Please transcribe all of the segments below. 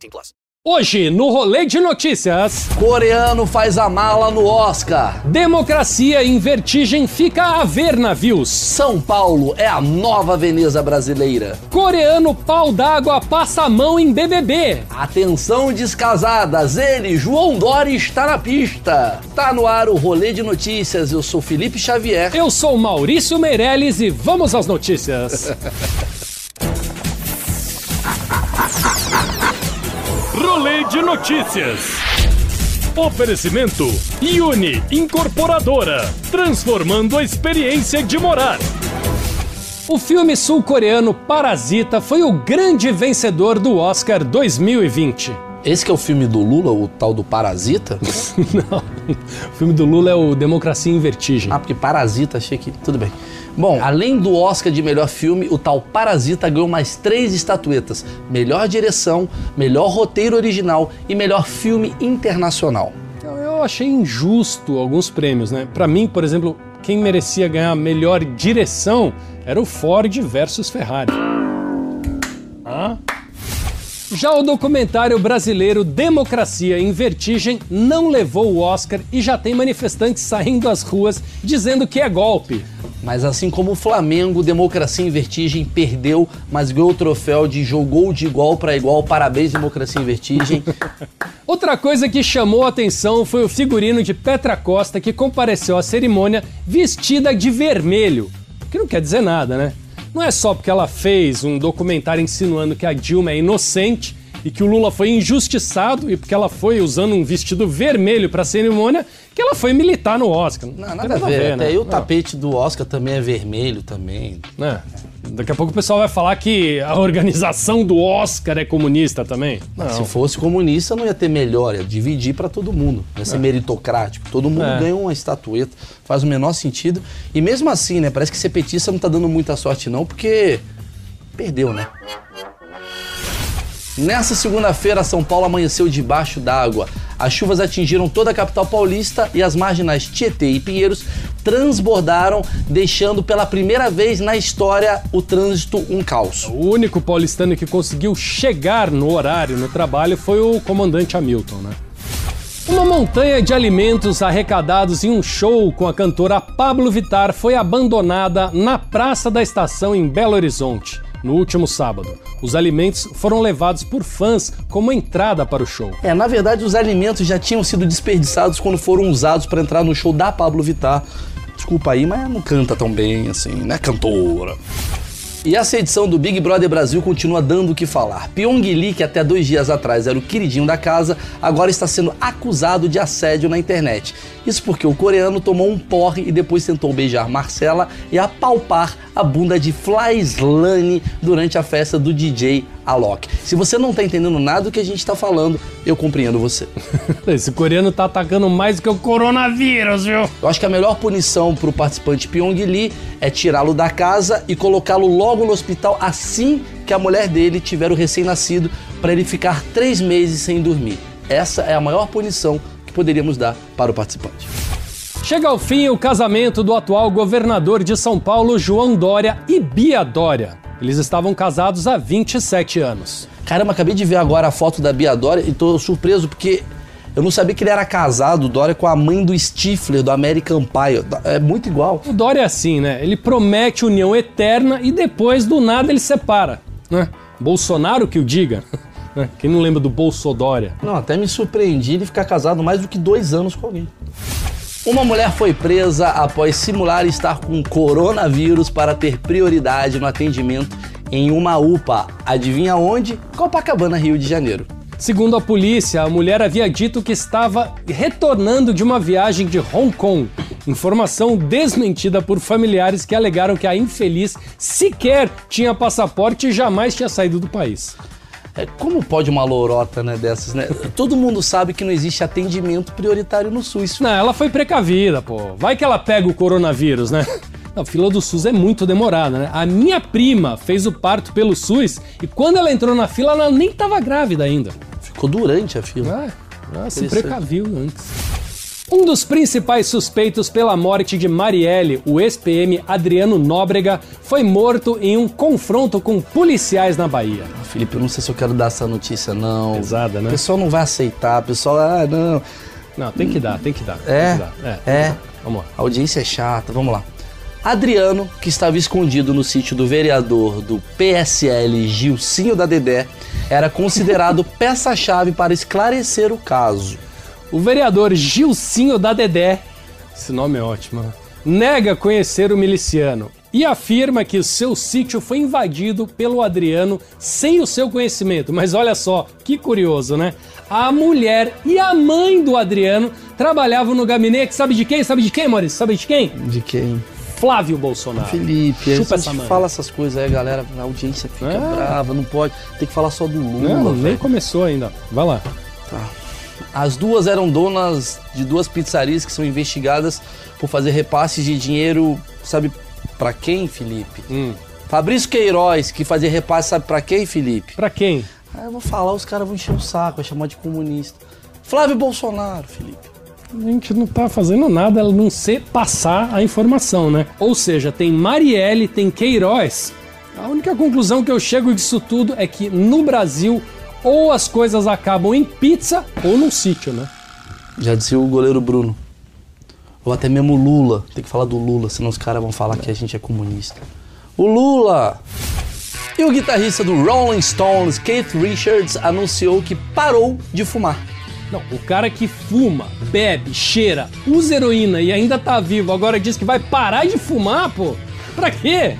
18 plus. Hoje, no Rolê de Notícias... Coreano faz a mala no Oscar. Democracia em vertigem fica a ver navios. São Paulo é a nova Veneza brasileira. Coreano pau d'água passa a mão em BBB. Atenção descasadas, ele, João Dória, está na pista. Tá no ar o Rolê de Notícias. Eu sou Felipe Xavier. Eu sou Maurício Meirelles e vamos às notícias. de Notícias. Oferecimento Uni Incorporadora, transformando a experiência de morar. O filme sul-coreano Parasita foi o grande vencedor do Oscar 2020. Esse que é o filme do Lula, o tal do Parasita? Não. O filme do Lula é o Democracia em Vertigem. Ah, porque Parasita, achei que. Tudo bem. Bom, além do Oscar de melhor filme, o tal Parasita ganhou mais três estatuetas: melhor direção, melhor roteiro original e melhor filme internacional. Eu achei injusto alguns prêmios, né? Para mim, por exemplo, quem merecia ganhar melhor direção era o Ford versus Ferrari. Ah? Já o documentário brasileiro Democracia em Vertigem não levou o Oscar e já tem manifestantes saindo às ruas dizendo que é golpe. Mas assim como o Flamengo, Democracia em Vertigem perdeu, mas ganhou o troféu de jogou de igual para igual. Parabéns, Democracia em Vertigem. Outra coisa que chamou a atenção foi o figurino de Petra Costa que compareceu à cerimônia vestida de vermelho. Que não quer dizer nada, né? Não é só porque ela fez um documentário insinuando que a Dilma é inocente e que o Lula foi injustiçado e porque ela foi usando um vestido vermelho para a cerimônia que ela foi militar no Oscar. Não, nada, nada a ver. ver Até né? aí o tapete do Oscar também é vermelho também. É. Daqui a pouco o pessoal vai falar que a organização do Oscar é comunista também. Se fosse comunista, não ia ter melhor, ia dividir para todo mundo. Ia ser é. meritocrático. Todo mundo é. ganha uma estatueta. Faz o menor sentido. E mesmo assim, né? Parece que ser petista não tá dando muita sorte, não, porque perdeu, né? Nessa segunda-feira, São Paulo amanheceu debaixo d'água. As chuvas atingiram toda a capital paulista e as marginais Tietê e Pinheiros transbordaram, deixando pela primeira vez na história o trânsito um caos. O único paulistano que conseguiu chegar no horário no trabalho foi o comandante Hamilton, né? Uma montanha de alimentos arrecadados em um show com a cantora Pablo Vittar foi abandonada na Praça da Estação em Belo Horizonte no último sábado. Os alimentos foram levados por fãs como entrada para o show. É, na verdade, os alimentos já tinham sido desperdiçados quando foram usados para entrar no show da Pablo Vittar. Desculpa aí, mas não canta tão bem assim, né, cantora? E essa edição do Big Brother Brasil continua dando o que falar. Pyong Lee, que até dois dias atrás era o queridinho da casa, agora está sendo acusado de assédio na internet. Isso porque o coreano tomou um porre e depois tentou beijar Marcela e apalpar a bunda de Flyslane durante a festa do DJ Alok. Se você não tá entendendo nada do que a gente tá falando, eu compreendo você. Esse coreano tá atacando mais do que o coronavírus, viu? Eu acho que a melhor punição pro participante Pyong Lee é tirá-lo da casa e colocá-lo logo no hospital assim que a mulher dele tiver o recém-nascido, para ele ficar três meses sem dormir. Essa é a maior punição que poderíamos dar para o participante. Chega ao fim o casamento do atual governador de São Paulo, João Dória e Bia Dória. Eles estavam casados há 27 anos. Caramba, acabei de ver agora a foto da Bia Dória e tô surpreso porque eu não sabia que ele era casado, o Dória, com a mãe do Stifler, do American Pie. É muito igual. O Dória é assim, né? Ele promete união eterna e depois, do nada, ele separa. Né? Bolsonaro que o diga. Né? Quem não lembra do Bolsodória? Não, até me surpreendi ele ficar casado mais do que dois anos com alguém. Uma mulher foi presa após simular estar com coronavírus para ter prioridade no atendimento em uma UPA. Adivinha onde? Copacabana, Rio de Janeiro. Segundo a polícia, a mulher havia dito que estava retornando de uma viagem de Hong Kong. Informação desmentida por familiares que alegaram que a infeliz sequer tinha passaporte e jamais tinha saído do país. É, como pode uma lorota, né, dessas, né? Todo mundo sabe que não existe atendimento prioritário no SUS. Não, ela foi precavida, pô. Vai que ela pega o coronavírus, né? A fila do SUS é muito demorada, né? A minha prima fez o parto pelo SUS e quando ela entrou na fila, ela nem tava grávida ainda. Ficou durante a fila. Ah, ela se precaviu antes. Um dos principais suspeitos pela morte de Marielle, o ex-PM Adriano Nóbrega, foi morto em um confronto com policiais na Bahia. Felipe, eu não sei se eu quero dar essa notícia, não. Pesada, né? O pessoal não vai aceitar, o pessoal, ah, não. Não, tem que dar, tem que dar. É, tem que dar. é. dar. Vamos lá. A audiência é chata, vamos lá. Adriano, que estava escondido no sítio do vereador do PSL Gilcinho da Dedé, era considerado peça-chave para esclarecer o caso. O vereador Gilcinho da Dedé, esse nome é ótimo, nega conhecer o miliciano e afirma que o seu sítio foi invadido pelo Adriano sem o seu conhecimento. Mas olha só, que curioso, né? A mulher e a mãe do Adriano trabalhavam no gabinete, sabe de quem? Sabe de quem, Maurício? Sabe de quem? De quem? Flávio Bolsonaro. Felipe, Chupa a essa gente mãe. fala essas coisas aí, galera, a audiência fica É. brava, não pode. Tem que falar só do Lula. Não, nem começou ainda. Vai lá. As duas eram donas de duas pizzarias que são investigadas por fazer repasses de dinheiro, sabe pra quem, Felipe? Hum. Fabrício Queiroz, que fazia repasse, sabe pra quem, Felipe? Pra quem? Ah, eu vou falar, os caras vão encher o saco, vai chamar de comunista. Flávio Bolsonaro, Felipe. A gente não tá fazendo nada, ela não ser passar a informação, né? Ou seja, tem Marielle, tem Queiroz. A única conclusão que eu chego disso tudo é que no Brasil ou as coisas acabam em pizza ou num sítio, né? Já dizia o goleiro Bruno. Ou até mesmo o Lula. Tem que falar do Lula, senão os caras vão falar que a gente é comunista. O Lula! E o guitarrista do Rolling Stones, Keith Richards, anunciou que parou de fumar. Não, o cara que fuma, bebe, cheira, usa heroína e ainda tá vivo, agora diz que vai parar de fumar, pô? Pra quê?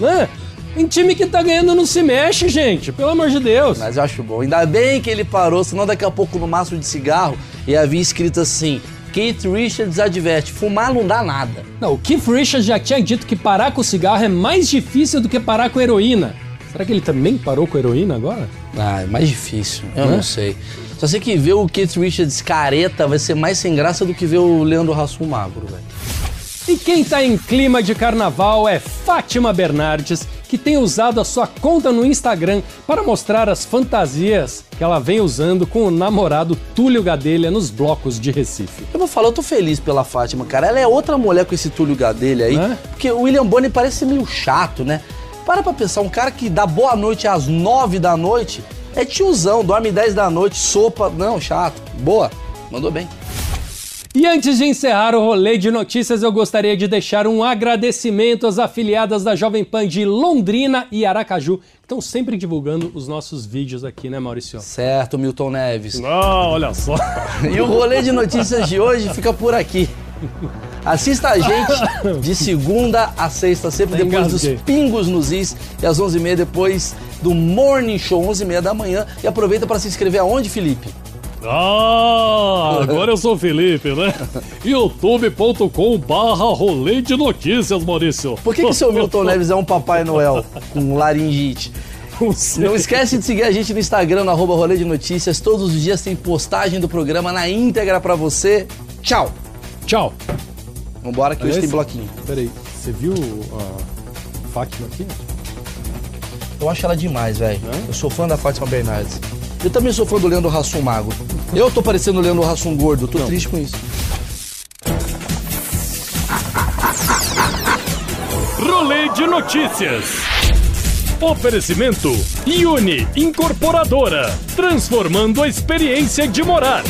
Hã? Em time que tá ganhando não se mexe, gente, pelo amor de Deus. Mas eu acho bom. Ainda bem que ele parou, senão daqui a pouco no maço de cigarro ia havia escrito assim: Keith Richards adverte, fumar não dá nada. Não, o Keith Richards já tinha dito que parar com cigarro é mais difícil do que parar com heroína. Será que ele também parou com heroína agora? Ah, é mais difícil. Eu Né? não sei. Só sei que ver o Keith Richards careta vai ser mais sem graça do que ver o Leandro Hassum magro, velho. E quem tá em clima de carnaval é Fátima Bernardes, que tem usado a sua conta no Instagram para mostrar as fantasias que ela vem usando com o namorado Túlio Gadelha nos blocos de Recife. Eu vou falar, eu tô feliz pela Fátima, cara. Ela é outra mulher com esse Túlio Gadelha aí. É? Porque o William Bonner parece meio chato, né? Para pra pensar, um cara que dá boa noite às nove da noite é tiozão, dorme 10 da noite, sopa. Não, chato. Boa. Mandou bem. E antes de encerrar o rolê de notícias, eu gostaria de deixar um agradecimento às afiliadas da Jovem Pan de Londrina e Aracaju, que estão sempre divulgando os nossos vídeos aqui, né, Maurício? Certo, Milton Neves. Ah, olha só. E o rolê de notícias de hoje fica por aqui. Assista a gente de segunda a sexta, sempre depois dos. Pingos nos Is e às 11h30 depois do Morning Show, 11h30 da manhã. E aproveita para se inscrever aonde, Felipe? Ah, agora eu sou o Felipe, né? youtube.com barra rolê de notícias, Maurício. Por que, que seu Milton Neves é um Papai Noel com laringite? Não esquece de seguir a gente no Instagram, no arroba rolê de notícias. Todos os dias tem postagem do programa na íntegra pra você. Tchau! Tchau. Vambora que hoje Aliás- tem bloquinho. Peraí, você viu a Fátima aqui? Eu acho ela demais, velho. Eu sou fã da Fátima Bernardes. Eu também sou fã do Leandro Hassum Magro. Eu tô parecendo o Leandro Hassum gordo, tô triste com isso. Rolê de notícias. Oferecimento Uni Incorporadora, transformando a experiência de morar.